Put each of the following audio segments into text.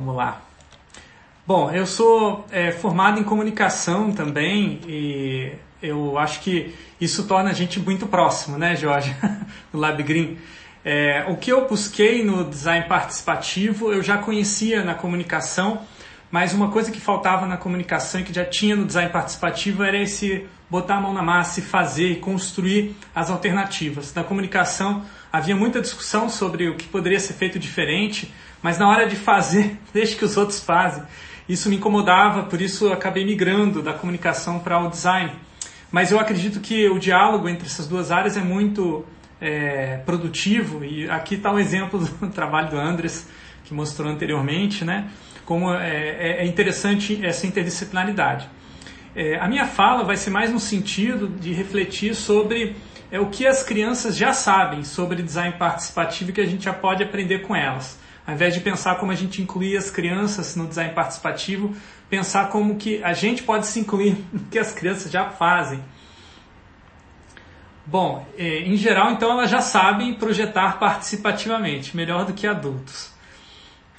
Vamos lá. Bom, eu sou é, formado em comunicação também e eu acho que isso torna a gente muito próximo, né, Jorge, no Lab Green. É, o que eu busquei no design participativo eu já conhecia na comunicação, mas uma coisa que faltava na comunicação e que já tinha no design participativo era esse botar a mão na massa e fazer e construir as alternativas. Na comunicação havia muita discussão sobre o que poderia ser feito diferente, mas na hora de fazer, deixe que os outros fazem. Isso me incomodava, por isso eu acabei migrando da comunicação para o design. Mas eu acredito que o diálogo entre essas duas áreas é muito é, produtivo e aqui está um exemplo do trabalho do Andres que mostrou anteriormente, né? Como é, é, é interessante essa interdisciplinaridade. É, a minha fala vai ser mais no sentido de refletir sobre é, o que as crianças já sabem sobre design participativo e que a gente já pode aprender com elas. Ao invés de pensar como a gente inclui as crianças no design participativo, pensar como que a gente pode se incluir no que as crianças já fazem. Bom, é, em geral, então elas já sabem projetar participativamente, melhor do que adultos.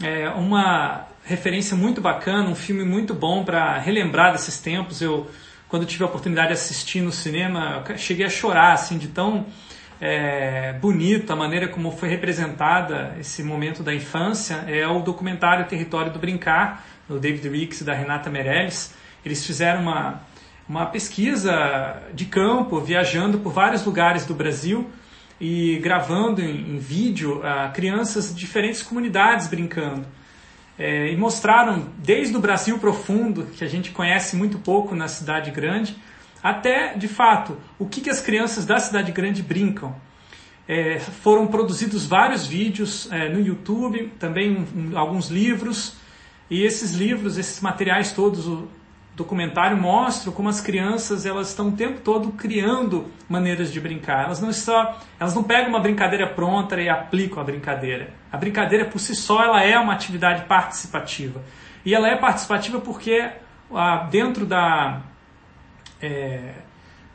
É uma referência muito bacana, um filme muito bom para relembrar desses tempos. Eu, quando tive a oportunidade de assistir no cinema, cheguei a chorar assim de tão é, bonita a maneira como foi representada esse momento da infância é o documentário Território do Brincar, do David Ricks e da Renata Meirelles. Eles fizeram uma, uma pesquisa de campo, viajando por vários lugares do Brasil e gravando em, em vídeo uh, crianças de diferentes comunidades brincando. É, e mostraram desde o Brasil profundo, que a gente conhece muito pouco na cidade grande, até, de fato, o que, que as crianças da cidade grande brincam. É, foram produzidos vários vídeos é, no YouTube, também um, alguns livros, e esses livros, esses materiais todos, o documentário mostram como as crianças elas estão o tempo todo criando maneiras de brincar. Elas não só, elas não pegam uma brincadeira pronta e aplicam a brincadeira. A brincadeira por si só ela é uma atividade participativa. E ela é participativa porque ah, dentro da é,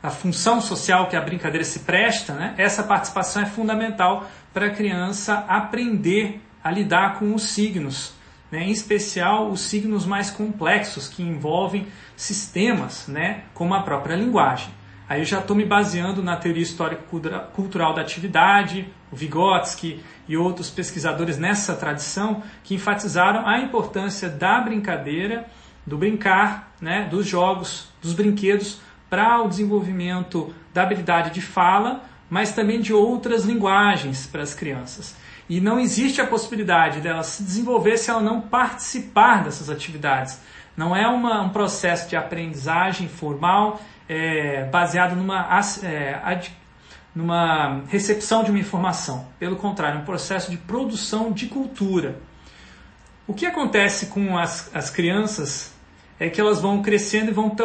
a função social que a brincadeira se presta, né, essa participação é fundamental para a criança aprender a lidar com os signos, né, em especial os signos mais complexos que envolvem sistemas, né, como a própria linguagem. Aí eu já estou me baseando na teoria histórico-cultural da atividade, o Vygotsky e outros pesquisadores nessa tradição que enfatizaram a importância da brincadeira, do brincar, né, dos jogos, dos brinquedos para o desenvolvimento da habilidade de fala, mas também de outras linguagens para as crianças. E não existe a possibilidade dela se desenvolver se ela não participar dessas atividades. Não é uma, um processo de aprendizagem formal é, baseado numa, é, ad, numa recepção de uma informação. Pelo contrário, é um processo de produção de cultura. O que acontece com as, as crianças é que elas vão crescendo e vão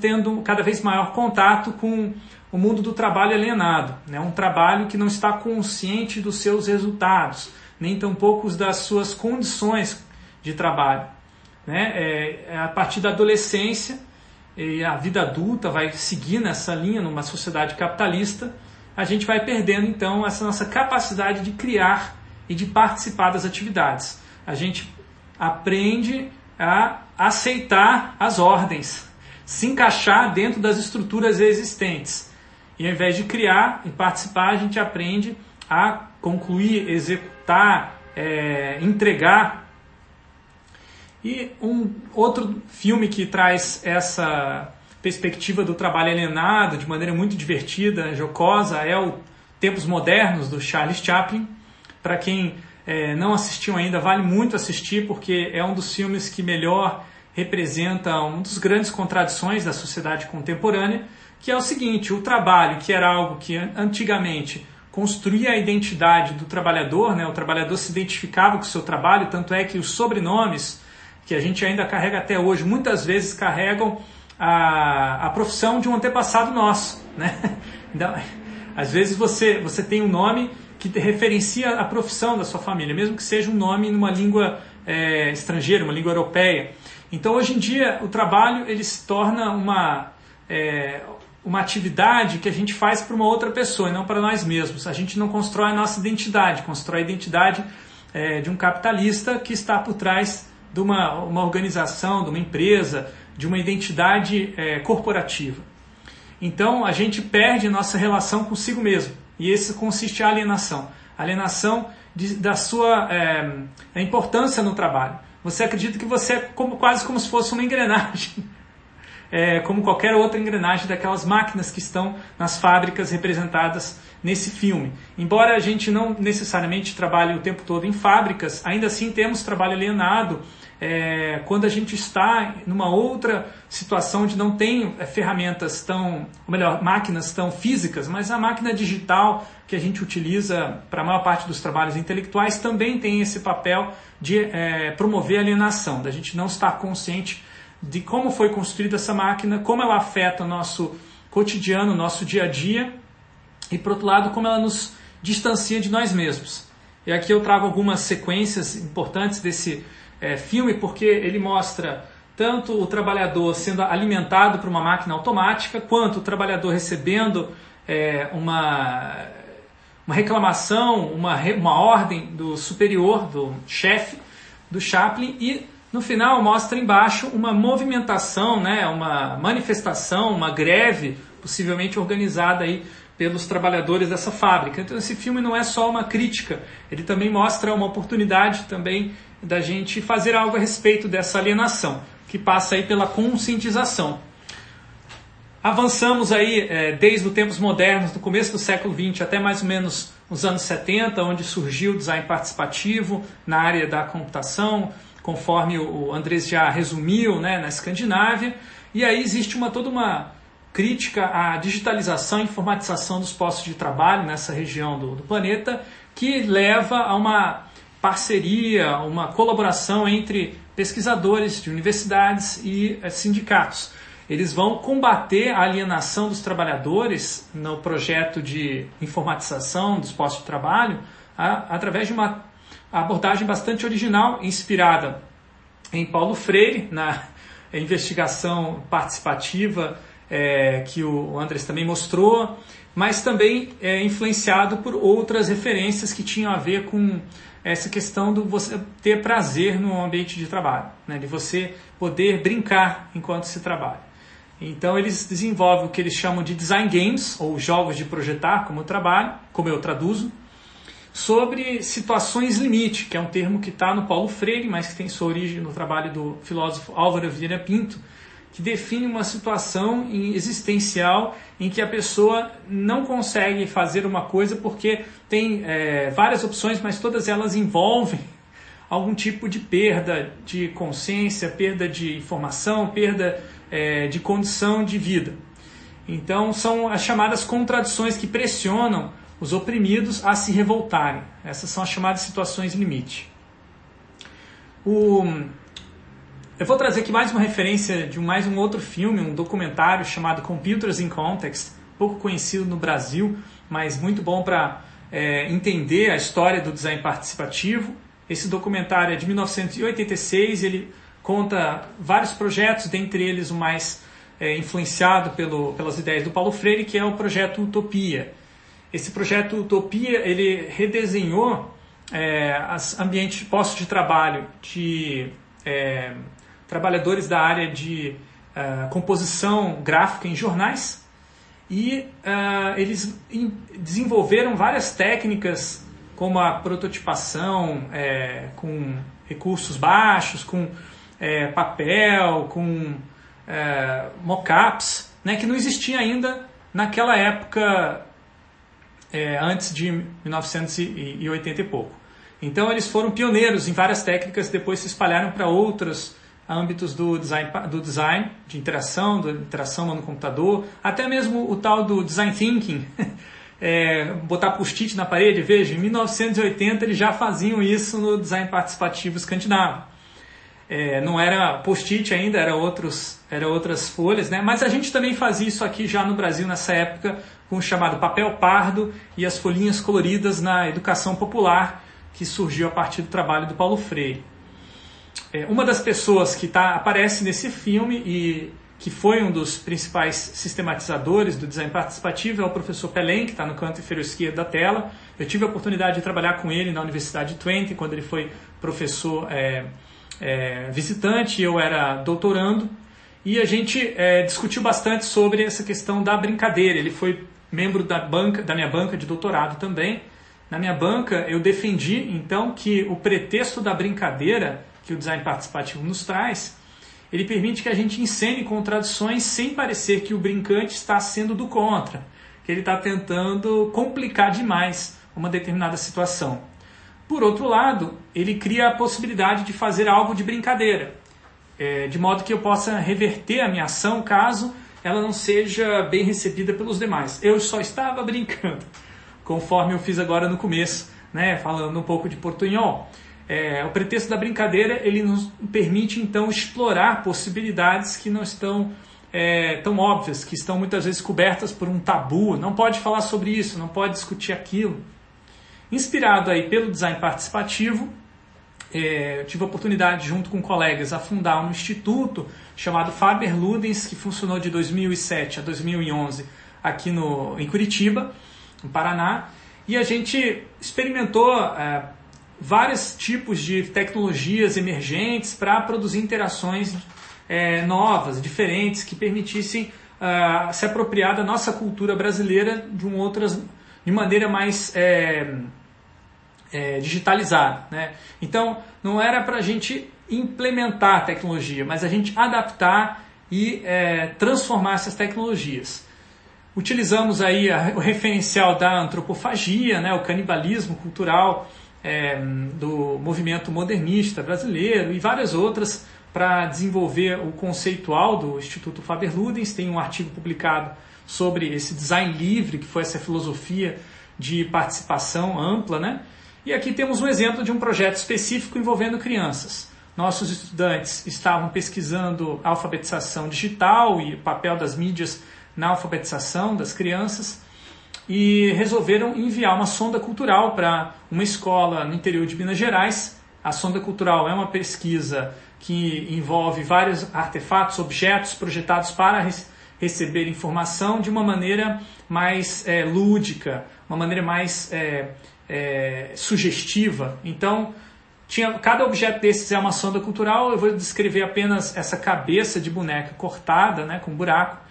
tendo cada vez maior contato com o mundo do trabalho alienado, né? um trabalho que não está consciente dos seus resultados, nem tampouco das suas condições de trabalho. Né? É, é a partir da adolescência e a vida adulta vai seguir nessa linha numa sociedade capitalista, a gente vai perdendo então essa nossa capacidade de criar e de participar das atividades. A gente aprende a aceitar as ordens, se encaixar dentro das estruturas existentes. E ao invés de criar e participar, a gente aprende a concluir, executar, é, entregar. E um outro filme que traz essa perspectiva do trabalho alienado de maneira muito divertida, jocosa, é o Tempos Modernos, do Charles Chaplin. Para quem é, não assistiu ainda, vale muito assistir, porque é um dos filmes que melhor representa uma das grandes contradições da sociedade contemporânea, que é o seguinte: o trabalho, que era algo que antigamente construía a identidade do trabalhador, né? o trabalhador se identificava com o seu trabalho, tanto é que os sobrenomes, que a gente ainda carrega até hoje, muitas vezes carregam a, a profissão de um antepassado nosso. Né? Então, às vezes você, você tem um nome que referencia a profissão da sua família, mesmo que seja um nome numa língua é, estrangeira, uma língua europeia. Então, hoje em dia, o trabalho ele se torna uma, é, uma atividade que a gente faz para uma outra pessoa e não para nós mesmos. A gente não constrói a nossa identidade, constrói a identidade é, de um capitalista que está por trás de uma, uma organização, de uma empresa, de uma identidade é, corporativa. Então a gente perde nossa relação consigo mesmo. E isso consiste em alienação. Alienação de, da sua é, importância no trabalho. Você acredita que você é como, quase como se fosse uma engrenagem. É, como qualquer outra engrenagem daquelas máquinas que estão nas fábricas representadas nesse filme. Embora a gente não necessariamente trabalhe o tempo todo em fábricas, ainda assim temos trabalho alienado é, quando a gente está numa outra situação de não tem é, ferramentas tão, ou melhor, máquinas tão físicas, mas a máquina digital que a gente utiliza para a maior parte dos trabalhos intelectuais também tem esse papel de é, promover alienação, da gente não estar consciente de como foi construída essa máquina, como ela afeta o nosso cotidiano, nosso dia a dia, e por outro lado, como ela nos distancia de nós mesmos. E aqui eu trago algumas sequências importantes desse é, filme porque ele mostra tanto o trabalhador sendo alimentado por uma máquina automática, quanto o trabalhador recebendo é, uma, uma reclamação, uma, uma ordem do superior, do chefe, do Chaplin, e no final mostra embaixo uma movimentação, né, uma manifestação, uma greve, possivelmente organizada aí pelos trabalhadores dessa fábrica. Então esse filme não é só uma crítica, ele também mostra uma oportunidade também da gente fazer algo a respeito dessa alienação, que passa aí pela conscientização. Avançamos aí é, desde os tempos modernos, do começo do século XX até mais ou menos os anos 70, onde surgiu o design participativo na área da computação, conforme o Andrés já resumiu, né, na Escandinávia. E aí existe uma toda uma crítica à digitalização e informatização dos postos de trabalho nessa região do, do planeta, que leva a uma parceria, uma colaboração entre pesquisadores de universidades e eh, sindicatos. Eles vão combater a alienação dos trabalhadores no projeto de informatização dos postos de trabalho a, através de uma abordagem bastante original, inspirada em Paulo Freire, na investigação participativa é, que o Andrés também mostrou, mas também é, influenciado por outras referências que tinham a ver com essa questão do você ter prazer no ambiente de trabalho, né? de você poder brincar enquanto se trabalha. Então eles desenvolvem o que eles chamam de design games, ou jogos de projetar, como eu trabalho, como eu traduzo, sobre situações limite, que é um termo que está no Paulo Freire, mas que tem sua origem no trabalho do filósofo Álvaro Vieira Pinto, que define uma situação existencial em que a pessoa não consegue fazer uma coisa porque tem é, várias opções, mas todas elas envolvem algum tipo de perda de consciência, perda de informação, perda é, de condição de vida. Então, são as chamadas contradições que pressionam os oprimidos a se revoltarem. Essas são as chamadas situações limite. O, eu vou trazer aqui mais uma referência de mais um outro filme, um documentário chamado Computers in Context, pouco conhecido no Brasil, mas muito bom para é, entender a história do design participativo. Esse documentário é de 1986, ele conta vários projetos, dentre eles o mais é, influenciado pelo, pelas ideias do Paulo Freire, que é o projeto Utopia. Esse projeto Utopia ele redesenhou é, os ambientes postos de trabalho de é, trabalhadores da área de uh, composição gráfica em jornais e uh, eles desenvolveram várias técnicas como a prototipação é, com recursos baixos, com é, papel, com é, mockups, né, que não existia ainda naquela época é, antes de 1980 e pouco. Então eles foram pioneiros em várias técnicas, depois se espalharam para outras âmbitos do design, do design de interação, da interação no computador, até mesmo o tal do design thinking, é, botar post-it na parede, veja, em 1980 eles já faziam isso no design participativo escandinavo. É, não era post-it ainda, era, outros, era outras folhas, né? mas a gente também fazia isso aqui já no Brasil nessa época com o chamado papel pardo e as folhinhas coloridas na educação popular que surgiu a partir do trabalho do Paulo Freire. É, uma das pessoas que tá, aparece nesse filme e que foi um dos principais sistematizadores do design participativo é o professor Pelém, que está no canto inferior esquerdo da tela. Eu tive a oportunidade de trabalhar com ele na Universidade de Twente, quando ele foi professor é, é, visitante, eu era doutorando, e a gente é, discutiu bastante sobre essa questão da brincadeira. Ele foi membro da, banca, da minha banca de doutorado também. Na minha banca, eu defendi então que o pretexto da brincadeira que o design participativo nos traz, ele permite que a gente encene contradições sem parecer que o brincante está sendo do contra, que ele está tentando complicar demais uma determinada situação. Por outro lado, ele cria a possibilidade de fazer algo de brincadeira, é, de modo que eu possa reverter a minha ação caso ela não seja bem recebida pelos demais. Eu só estava brincando, conforme eu fiz agora no começo, né, falando um pouco de portunhol. É, o pretexto da brincadeira ele nos permite então explorar possibilidades que não estão é, tão óbvias, que estão muitas vezes cobertas por um tabu. Não pode falar sobre isso, não pode discutir aquilo. Inspirado aí pelo design participativo, é, tive a oportunidade, junto com colegas, a fundar um instituto chamado Faber Ludens, que funcionou de 2007 a 2011 aqui no, em Curitiba, no Paraná, e a gente experimentou é, vários tipos de tecnologias emergentes para produzir interações é, novas, diferentes, que permitissem uh, se apropriar da nossa cultura brasileira de, um outras, de maneira mais é, é, digitalizada. Né? Então, não era para a gente implementar a tecnologia, mas a gente adaptar e é, transformar essas tecnologias. Utilizamos aí a, o referencial da antropofagia, né, o canibalismo cultural é, do movimento modernista brasileiro e várias outras para desenvolver o conceitual do Instituto Faber-Ludens. Tem um artigo publicado sobre esse design livre, que foi essa filosofia de participação ampla, né? E aqui temos um exemplo de um projeto específico envolvendo crianças. Nossos estudantes estavam pesquisando alfabetização digital e o papel das mídias na alfabetização das crianças e resolveram enviar uma sonda cultural para uma escola no interior de Minas Gerais. A sonda cultural é uma pesquisa que envolve vários artefatos, objetos projetados para receber informação de uma maneira mais é, lúdica, uma maneira mais é, é, sugestiva. Então, tinha, cada objeto desses é uma sonda cultural. Eu vou descrever apenas essa cabeça de boneca cortada, né, com buraco.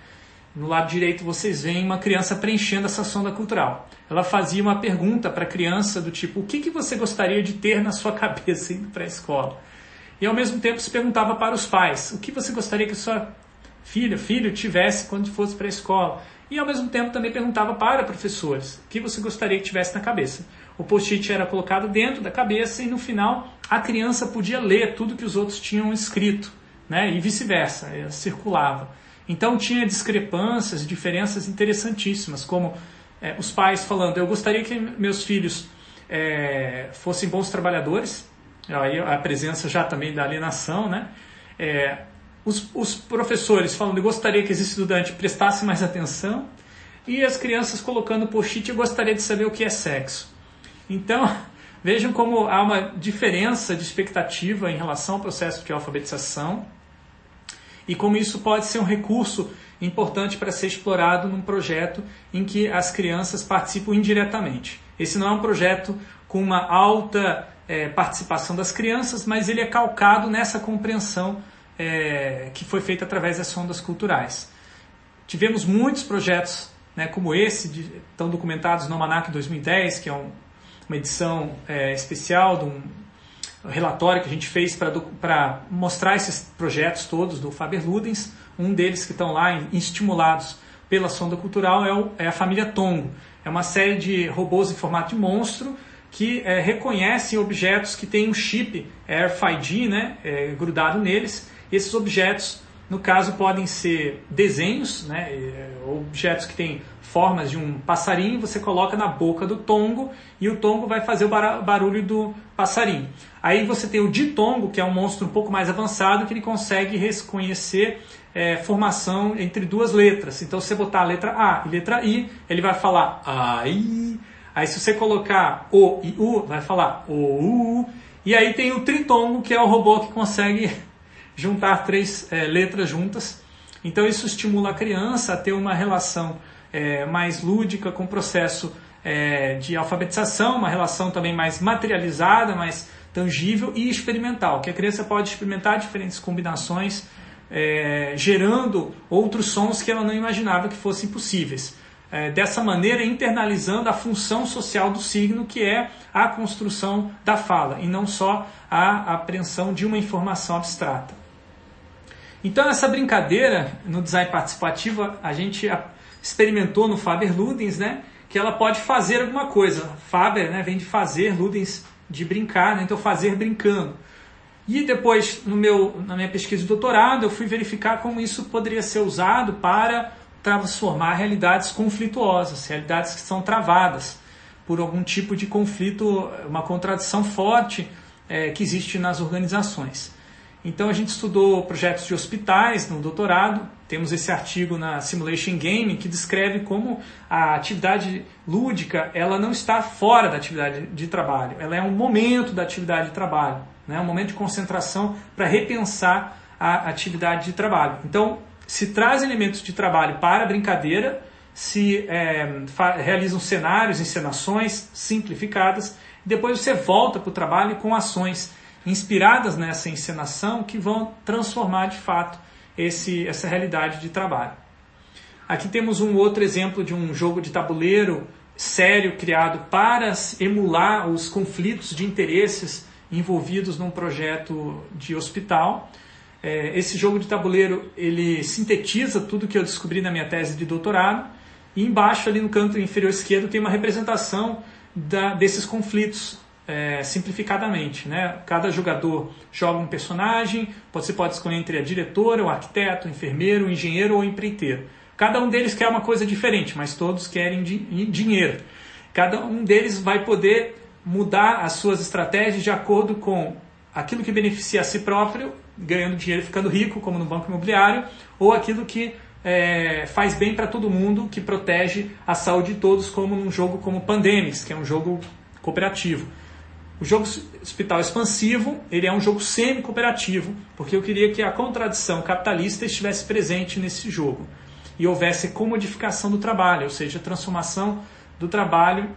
No lado direito vocês veem uma criança preenchendo essa sonda cultural. Ela fazia uma pergunta para a criança do tipo: o que, que você gostaria de ter na sua cabeça indo para a escola? E ao mesmo tempo se perguntava para os pais: o que você gostaria que sua filha, filho tivesse quando fosse para a escola? E ao mesmo tempo também perguntava para professores: o que você gostaria que tivesse na cabeça? o post-it era colocado dentro da cabeça e no final a criança podia ler tudo que os outros tinham escrito, né? e vice-versa, eh, circulava. Então tinha discrepâncias, diferenças interessantíssimas, como é, os pais falando: eu gostaria que meus filhos é, fossem bons trabalhadores, aí a presença já também da alienação, né? É, os, os professores falando: eu gostaria que esse estudante prestasse mais atenção, e as crianças colocando post-it: eu gostaria de saber o que é sexo. Então, vejam como há uma diferença de expectativa em relação ao processo de alfabetização e como isso pode ser um recurso importante para ser explorado num projeto em que as crianças participam indiretamente. Esse não é um projeto com uma alta é, participação das crianças, mas ele é calcado nessa compreensão é, que foi feita através das sondas culturais. Tivemos muitos projetos né, como esse, de, estão documentados no Almanac 2010, que é um uma edição é, especial de um relatório que a gente fez para mostrar esses projetos todos do Faber Ludens. Um deles que estão lá estimulados pela sonda cultural é, o, é, a família Tongo. É uma série de robôs em formato de monstro que é, reconhecem objetos que têm um chip RFID né, é, grudado neles. Esses objetos, no caso, podem ser desenhos, né, é, objetos que têm formas de um passarinho, você coloca na boca do tongo e o tongo vai fazer o barulho do passarinho. Aí você tem o ditongo, que é um monstro um pouco mais avançado, que ele consegue reconhecer é, formação entre duas letras. Então, se você botar a letra A e letra I, ele vai falar AI. Aí, se você colocar O e U, vai falar O, U. E aí tem o tritongo, que é o robô que consegue juntar três é, letras juntas. Então, isso estimula a criança a ter uma relação é, mais lúdica com o processo é, de alfabetização, uma relação também mais materializada, mais tangível e experimental, que a criança pode experimentar diferentes combinações, é, gerando outros sons que ela não imaginava que fossem possíveis. É, dessa maneira, internalizando a função social do signo, que é a construção da fala, e não só a apreensão de uma informação abstrata. Então, essa brincadeira no design participativo, a gente experimentou no Faber Ludens, né? Que ela pode fazer alguma coisa. Faber né, vem de fazer, Ludens de brincar, né, então fazer brincando. E depois, no meu, na minha pesquisa de doutorado, eu fui verificar como isso poderia ser usado para transformar realidades conflituosas, realidades que são travadas por algum tipo de conflito, uma contradição forte é, que existe nas organizações. Então a gente estudou projetos de hospitais no doutorado, temos esse artigo na Simulation Game que descreve como a atividade lúdica ela não está fora da atividade de trabalho, ela é um momento da atividade de trabalho, né? um momento de concentração para repensar a atividade de trabalho. Então se traz elementos de trabalho para a brincadeira, se é, realizam cenários, encenações simplificadas, depois você volta para o trabalho com ações inspiradas nessa encenação que vão transformar de fato esse, essa realidade de trabalho. Aqui temos um outro exemplo de um jogo de tabuleiro sério criado para emular os conflitos de interesses envolvidos num projeto de hospital. É, esse jogo de tabuleiro ele sintetiza tudo que eu descobri na minha tese de doutorado e embaixo ali no canto inferior esquerdo tem uma representação da, desses conflitos é, simplificadamente. Né? Cada jogador joga um personagem, você pode escolher entre a diretora, o arquiteto, o enfermeiro, o engenheiro ou o empreiteiro. Cada um deles quer uma coisa diferente, mas todos querem dinheiro. Cada um deles vai poder mudar as suas estratégias de acordo com aquilo que beneficia a si próprio, ganhando dinheiro e ficando rico, como no banco imobiliário, ou aquilo que é, faz bem para todo mundo, que protege a saúde de todos, como num jogo como Pandemics, que é um jogo cooperativo. O jogo Hospital Expansivo, ele é um jogo semi-cooperativo, porque eu queria que a contradição capitalista estivesse presente nesse jogo e houvesse comodificação do trabalho, ou seja, transformação do trabalho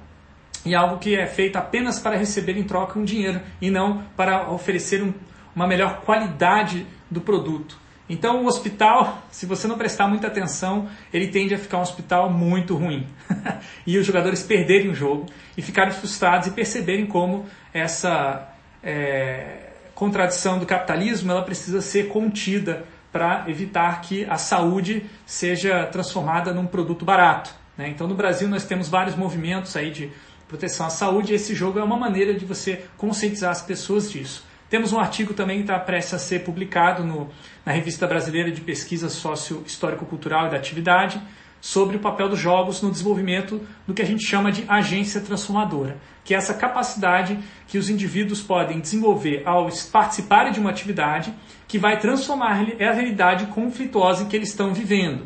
em algo que é feito apenas para receber em troca um dinheiro e não para oferecer um, uma melhor qualidade do produto. Então, o hospital, se você não prestar muita atenção, ele tende a ficar um hospital muito ruim. e os jogadores perderem o jogo e ficarem frustrados e perceberem como essa é, contradição do capitalismo ela precisa ser contida para evitar que a saúde seja transformada num produto barato. Né? Então, no Brasil, nós temos vários movimentos aí de proteção à saúde e esse jogo é uma maneira de você conscientizar as pessoas disso. Temos um artigo também que está prestes a ser publicado no, na Revista Brasileira de Pesquisa Sócio-Histórico-Cultural e da Atividade sobre o papel dos jogos no desenvolvimento do que a gente chama de agência transformadora, que é essa capacidade que os indivíduos podem desenvolver ao participarem de uma atividade que vai transformar a realidade conflituosa em que eles estão vivendo.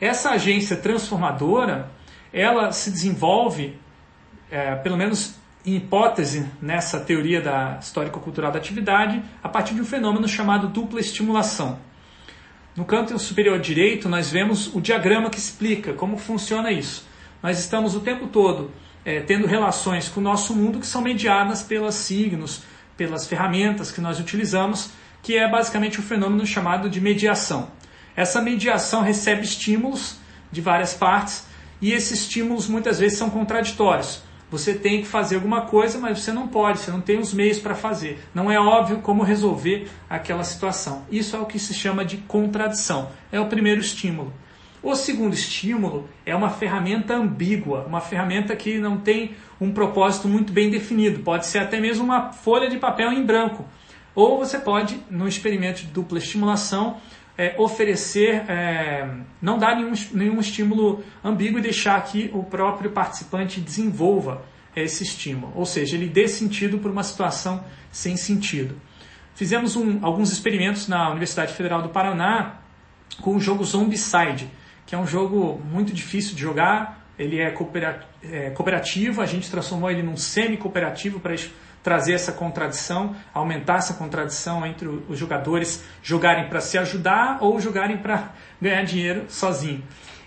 Essa agência transformadora, ela se desenvolve, é, pelo menos hipótese nessa teoria da histórico-cultural da atividade a partir de um fenômeno chamado dupla estimulação. No canto superior direito, nós vemos o diagrama que explica como funciona isso. Nós estamos o tempo todo é, tendo relações com o nosso mundo que são mediadas pelos signos, pelas ferramentas que nós utilizamos, que é basicamente um fenômeno chamado de mediação. Essa mediação recebe estímulos de várias partes e esses estímulos muitas vezes são contraditórios. Você tem que fazer alguma coisa, mas você não pode, você não tem os meios para fazer. Não é óbvio como resolver aquela situação. Isso é o que se chama de contradição. É o primeiro estímulo. O segundo estímulo é uma ferramenta ambígua, uma ferramenta que não tem um propósito muito bem definido. Pode ser até mesmo uma folha de papel em branco. Ou você pode, no experimento de dupla estimulação, é, oferecer, é, não dar nenhum, nenhum estímulo ambíguo e deixar que o próprio participante desenvolva esse estímulo, ou seja, ele dê sentido para uma situação sem sentido. Fizemos um, alguns experimentos na Universidade Federal do Paraná com o jogo Zombicide, que é um jogo muito difícil de jogar, ele é, é cooperativo, a gente transformou ele num semi-cooperativo para trazer essa contradição, aumentar essa contradição entre os jogadores jogarem para se ajudar ou jogarem para ganhar dinheiro sozinho.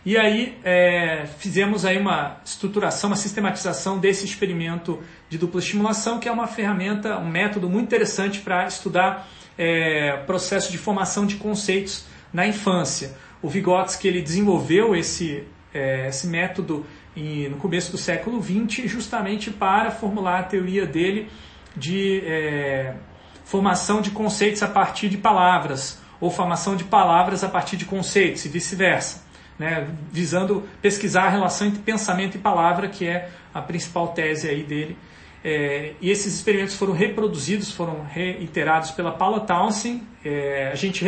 E aí é, fizemos aí uma estruturação, uma sistematização desse experimento de dupla estimulação, que é uma ferramenta, um método muito interessante para estudar é, processo de formação de conceitos na infância. O Vygotsky ele desenvolveu esse, é, esse método no começo do século XX justamente para formular a teoria dele de é, formação de conceitos a partir de palavras ou formação de palavras a partir de conceitos e vice-versa, né, visando pesquisar a relação entre pensamento e palavra, que é a principal tese aí dele. É, e esses experimentos foram reproduzidos, foram reiterados pela Paula Townsend. É, a gente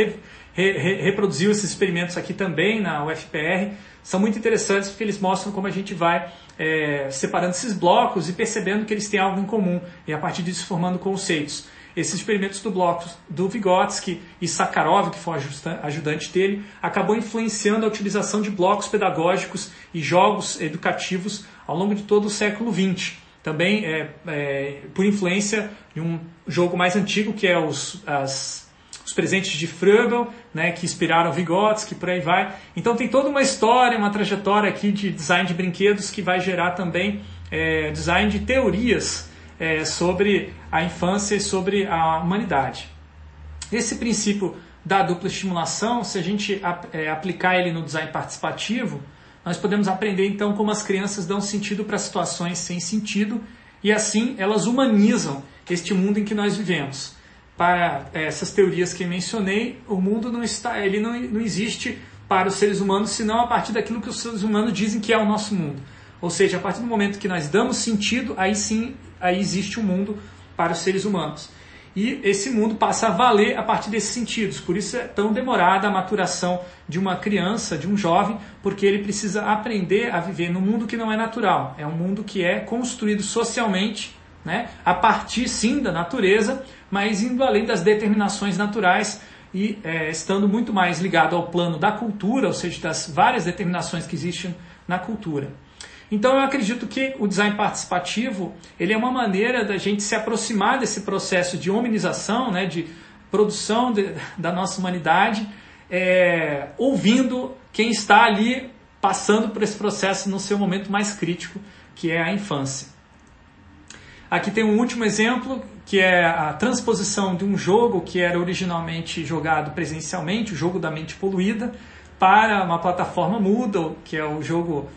re, re, reproduziu esses experimentos aqui também na UFPR. São muito interessantes porque eles mostram como a gente vai é, separando esses blocos e percebendo que eles têm algo em comum e a partir disso formando conceitos. Esses experimentos do bloco do Vygotsky e Sakharov, que foi ajudante dele, acabou influenciando a utilização de blocos pedagógicos e jogos educativos ao longo de todo o século XX. Também é, é, por influência de um jogo mais antigo, que é os, as, os presentes de Fröbel, né, que inspiraram Vygotsky, por aí vai. Então tem toda uma história, uma trajetória aqui de design de brinquedos que vai gerar também é, design de teorias é, sobre a infância e sobre a humanidade. Esse princípio da dupla estimulação, se a gente é, aplicar ele no design participativo, nós podemos aprender então como as crianças dão sentido para situações sem sentido e assim elas humanizam este mundo em que nós vivemos. Para é, essas teorias que mencionei, o mundo não está, ele não, não existe para os seres humanos, senão a partir daquilo que os seres humanos dizem que é o nosso mundo. Ou seja, a partir do momento que nós damos sentido, aí sim aí existe um mundo para os seres humanos. E esse mundo passa a valer a partir desses sentidos. Por isso é tão demorada a maturação de uma criança, de um jovem, porque ele precisa aprender a viver num mundo que não é natural. É um mundo que é construído socialmente, né, a partir sim da natureza, mas indo além das determinações naturais e é, estando muito mais ligado ao plano da cultura, ou seja, das várias determinações que existem na cultura. Então eu acredito que o design participativo ele é uma maneira da gente se aproximar desse processo de hominização, né, de produção de, da nossa humanidade, é, ouvindo quem está ali passando por esse processo no seu momento mais crítico, que é a infância. Aqui tem um último exemplo, que é a transposição de um jogo que era originalmente jogado presencialmente, o jogo da mente poluída, para uma plataforma Moodle, que é o jogo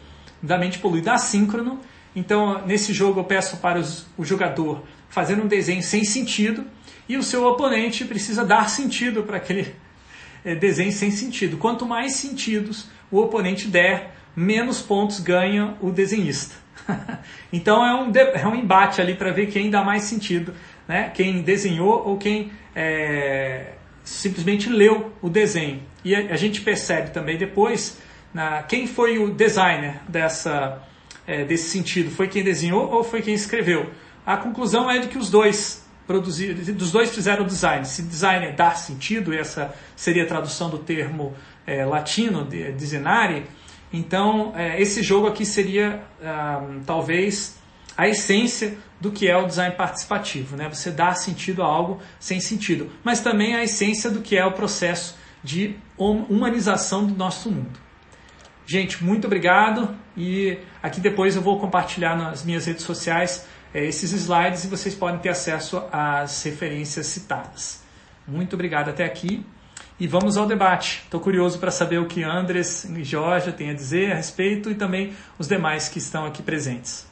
da mente poluída assíncrono. Então, nesse jogo, eu peço para o jogador fazer um desenho sem sentido e o seu oponente precisa dar sentido para aquele é, desenho sem sentido. Quanto mais sentidos o oponente der, menos pontos ganha o desenhista. então, é um, é um embate ali para ver quem dá mais sentido, né? quem desenhou ou quem é, simplesmente leu o desenho. E a, a gente percebe também depois na, quem foi o designer dessa, é, desse sentido? Foi quem desenhou ou foi quem escreveu? A conclusão é de que os dois produziram, dos dois fizeram o design. Se designer dá sentido, essa seria a tradução do termo é, latino, de, designare, então é, esse jogo aqui seria ah, talvez a essência do que é o design participativo, né? Você dá sentido a algo sem sentido, mas também a essência do que é o processo de humanização do nosso mundo. Gente, muito obrigado e aqui depois eu vou compartilhar nas minhas redes sociais é, esses slides e vocês podem ter acesso às referências citadas. Muito obrigado até aqui e vamos ao debate. Estou curioso para saber o que Andres e Jorge têm a dizer a respeito e também os demais que estão aqui presentes.